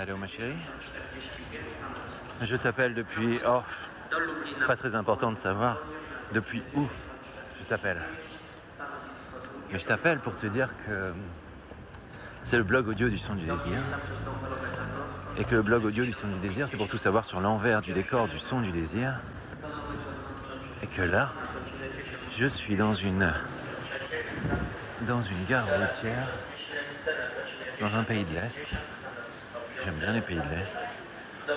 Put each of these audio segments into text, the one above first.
Allô ma chérie Je t'appelle depuis... Oh, c'est pas très important de savoir depuis où je t'appelle. Mais je t'appelle pour te dire que c'est le blog audio du son du désir. Et que le blog audio du son du désir, c'est pour tout savoir sur l'envers du décor du son du désir. Et que là, je suis dans une dans une gare routière dans un pays de l'Est. J'aime bien les pays de l'Est.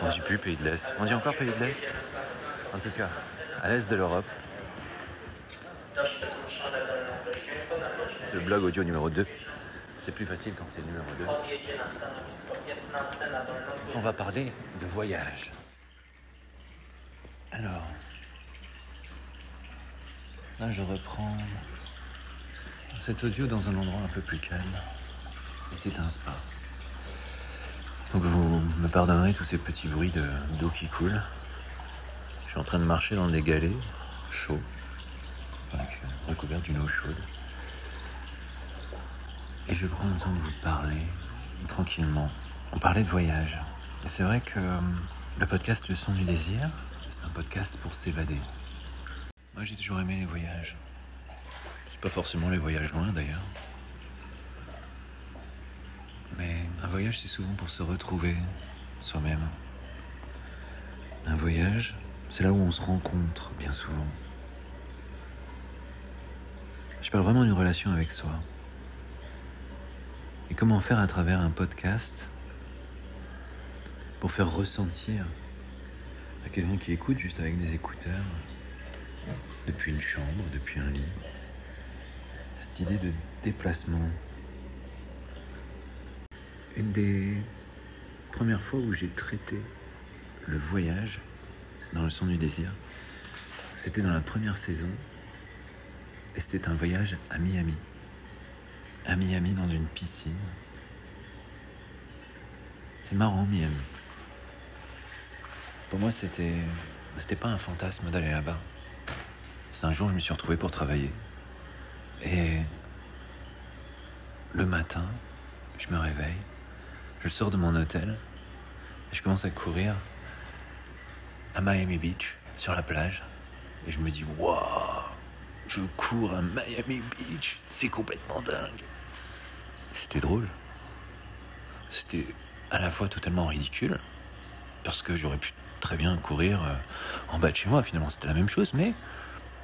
On dit plus pays de l'Est. On dit encore pays de l'Est En tout cas, à l'Est de l'Europe. C'est le blog audio numéro 2. C'est plus facile quand c'est le numéro 2. On va parler de voyage. Alors, là je reprends cet audio dans un endroit un peu plus calme. Et c'est un spa. Donc vous me pardonnerez tous ces petits bruits d'eau qui coule. Je suis en train de marcher dans des galets chauds, recouverts d'une eau chaude. Et je prends le temps de vous parler tranquillement. On parlait de voyage. C'est vrai que euh, le podcast Le son du désir, c'est un podcast pour s'évader. Moi j'ai toujours aimé les voyages. C'est pas forcément les voyages loin d'ailleurs. Mais un voyage, c'est souvent pour se retrouver soi-même. Un voyage, c'est là où on se rencontre bien souvent. Je parle vraiment d'une relation avec soi. Et comment faire à travers un podcast pour faire ressentir à quelqu'un qui écoute juste avec des écouteurs, depuis une chambre, depuis un lit, cette idée de déplacement une des premières fois où j'ai traité le voyage dans le son du désir, c'était dans la première saison et c'était un voyage à Miami. À Miami dans une piscine. C'est marrant Miami. Pour moi c'était c'était pas un fantasme d'aller là-bas. C'est un jour je me suis retrouvé pour travailler et le matin, je me réveille je sors de mon hôtel et je commence à courir à Miami Beach, sur la plage. Et je me dis, waouh, je cours à Miami Beach, c'est complètement dingue. C'était drôle. C'était à la fois totalement ridicule, parce que j'aurais pu très bien courir euh, en bas de chez moi, finalement c'était la même chose, mais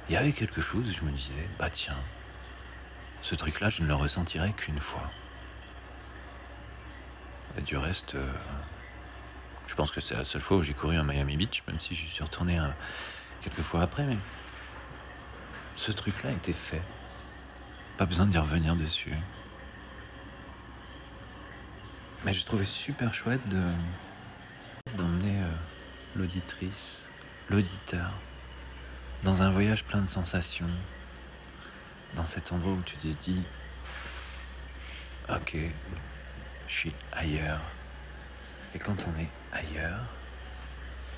il y avait quelque chose, je me disais, bah tiens, ce truc-là, je ne le ressentirai qu'une fois. Et du reste, euh, je pense que c'est la seule fois où j'ai couru à Miami Beach, même si je suis retourné euh, quelques fois après. Mais ce truc-là était fait. Pas besoin d'y revenir dessus. Mais je trouvais super chouette de d'emmener euh, l'auditrice, l'auditeur, dans un voyage plein de sensations, dans cet endroit où tu te dis, ok, je suis ailleurs. Et quand on est ailleurs,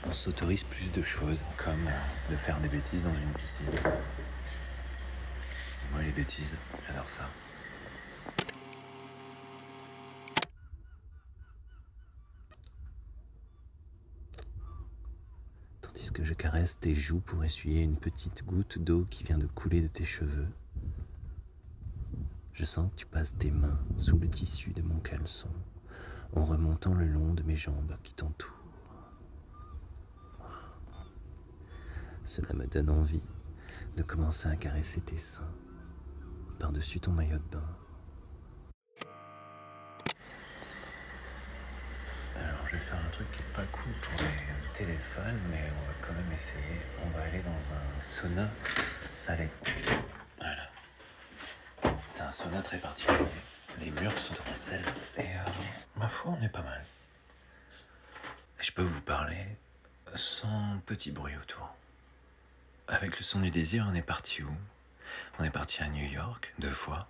on s'autorise plus de choses, comme de faire des bêtises dans une piscine. Moi, les bêtises, j'adore ça. Tandis que je caresse tes joues pour essuyer une petite goutte d'eau qui vient de couler de tes cheveux. Je sens que tu passes tes mains sous le tissu de mon caleçon, en remontant le long de mes jambes qui t'entourent. Cela me donne envie de commencer à caresser tes seins par-dessus ton maillot de bain. Alors je vais faire un truc qui est pas cool pour les téléphones, mais on va quand même essayer. On va aller dans un sauna salé. Sauna très particulier. Les murs sont en sel. Et euh, ma foi, on est pas mal. Je peux vous parler sans petit bruit autour. Avec le son du désir, on est parti où? On est parti à New York deux fois.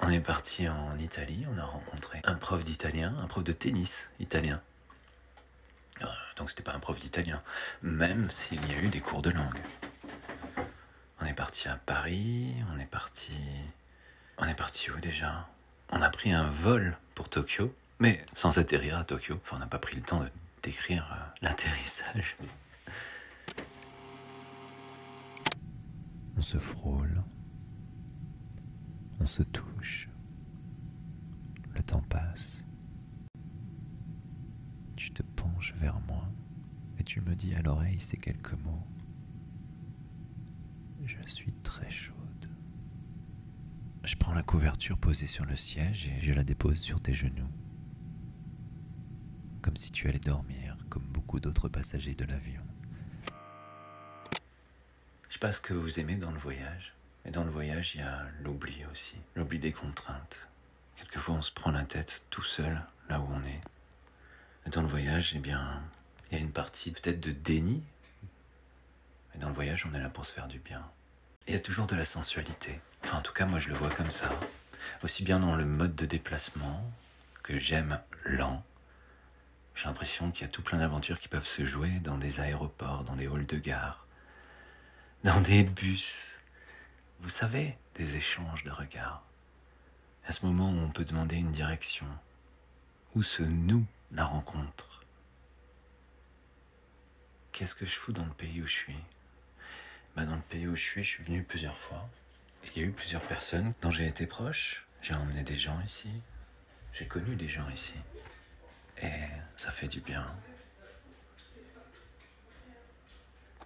On est parti en Italie, on a rencontré un prof d'italien, un prof de tennis italien. Euh, donc c'était pas un prof d'italien, même s'il y a eu des cours de langue. On est parti à Paris, on est parti on est parti où déjà? On a pris un vol pour Tokyo. Mais sans atterrir à Tokyo, enfin on n'a pas pris le temps de décrire euh, l'atterrissage. On se frôle, on se touche, le temps passe. Tu te penches vers moi et tu me dis à l'oreille ces quelques mots. Je suis très chaude. Je prends la couverture posée sur le siège et je la dépose sur tes genoux. Comme si tu allais dormir, comme beaucoup d'autres passagers de l'avion. Je sais pas ce que vous aimez dans le voyage. Et dans le voyage, il y a l'oubli aussi. L'oubli des contraintes. Quelquefois, on se prend la tête tout seul, là où on est. Dans le voyage, eh bien, il y a une partie peut-être de déni. Mais dans le voyage, on est là pour se faire du bien. Il y a toujours de la sensualité. Enfin, en tout cas, moi, je le vois comme ça. Aussi bien dans le mode de déplacement, que j'aime lent. J'ai l'impression qu'il y a tout plein d'aventures qui peuvent se jouer dans des aéroports, dans des halls de gare, dans des bus. Vous savez, des échanges de regards. À ce moment où on peut demander une direction, où se noue la rencontre? Qu'est-ce que je fous dans le pays où je suis? Bah, Dans le pays où je suis, je suis venu plusieurs fois. Il y a eu plusieurs personnes dont j'ai été proche. J'ai emmené des gens ici. J'ai connu des gens ici. Et ça fait du bien.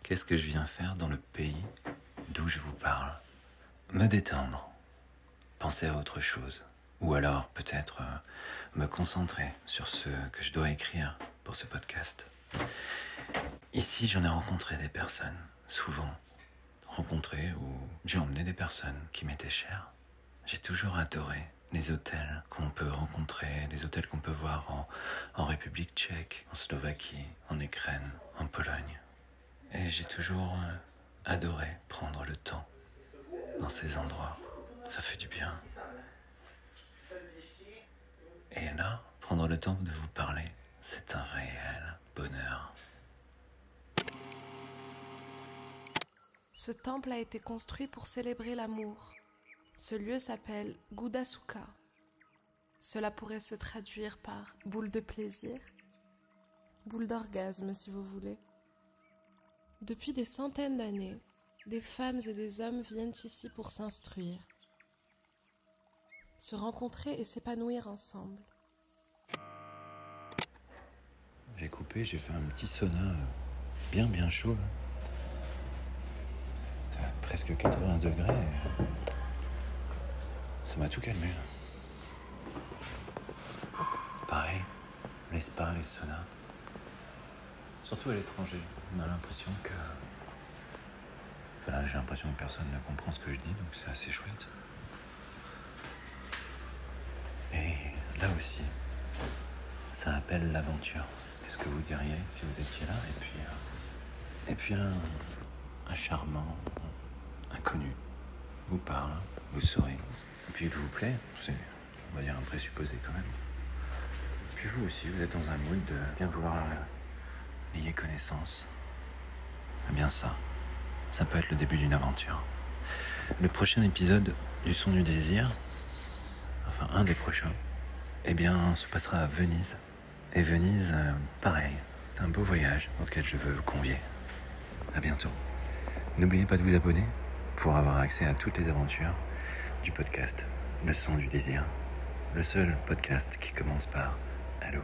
Qu'est-ce que je viens faire dans le pays d'où je vous parle? Me détendre, penser à autre chose, ou alors peut-être euh, me concentrer sur ce que je dois écrire pour ce podcast. Ici, j'en ai rencontré des personnes, souvent rencontré ou j'ai emmené des personnes qui m'étaient chères. J'ai toujours adoré les hôtels qu'on peut rencontrer, les hôtels qu'on peut voir en, République tchèque, en Slovaquie, en Ukraine, en Pologne. Et j'ai toujours euh, adoré prendre le temps dans ces endroits. Ça fait du bien. Et là, prendre le temps de vous parler, c'est un réel bonheur. Ce temple a été construit pour célébrer l'amour. Ce lieu s'appelle Gudasuka. Cela pourrait se traduire par boule de plaisir, boule d'orgasme si vous voulez. Depuis des centaines d'années, des femmes et des hommes viennent ici pour s'instruire, se rencontrer et s'épanouir ensemble. J'ai coupé, j'ai fait un petit sauna bien bien chaud. Presque 80 degrés. Ça m'a tout calmé. Pareil, les spas, les saunas. Surtout à l'étranger, on a l'impression que. Enfin là, j'ai l'impression que personne ne comprend ce que je dis, donc c'est assez chouette. Et là aussi, ça appelle l'aventure. Qu'est-ce que vous diriez si vous étiez là? Et puis, euh, et puis un, un charmant inconnu vous parle, vous saurez, et puis il vous plaît, c'est, on va dire, un présupposé quand même. Puis vous aussi, vous êtes dans un mood de bien vouloir euh, lier connaissance. Eh bien ça, ça peut être le début d'une aventure. Le prochain épisode du Son du Désir, enfin un des prochains, eh bien, se passera à Venise. Et Venise, euh, pareil, c'est un beau voyage auquel je veux vous convier. À bientôt. N'oubliez pas de vous abonner pour avoir accès à toutes les aventures du podcast Le son du désir. Le seul podcast qui commence par Allô.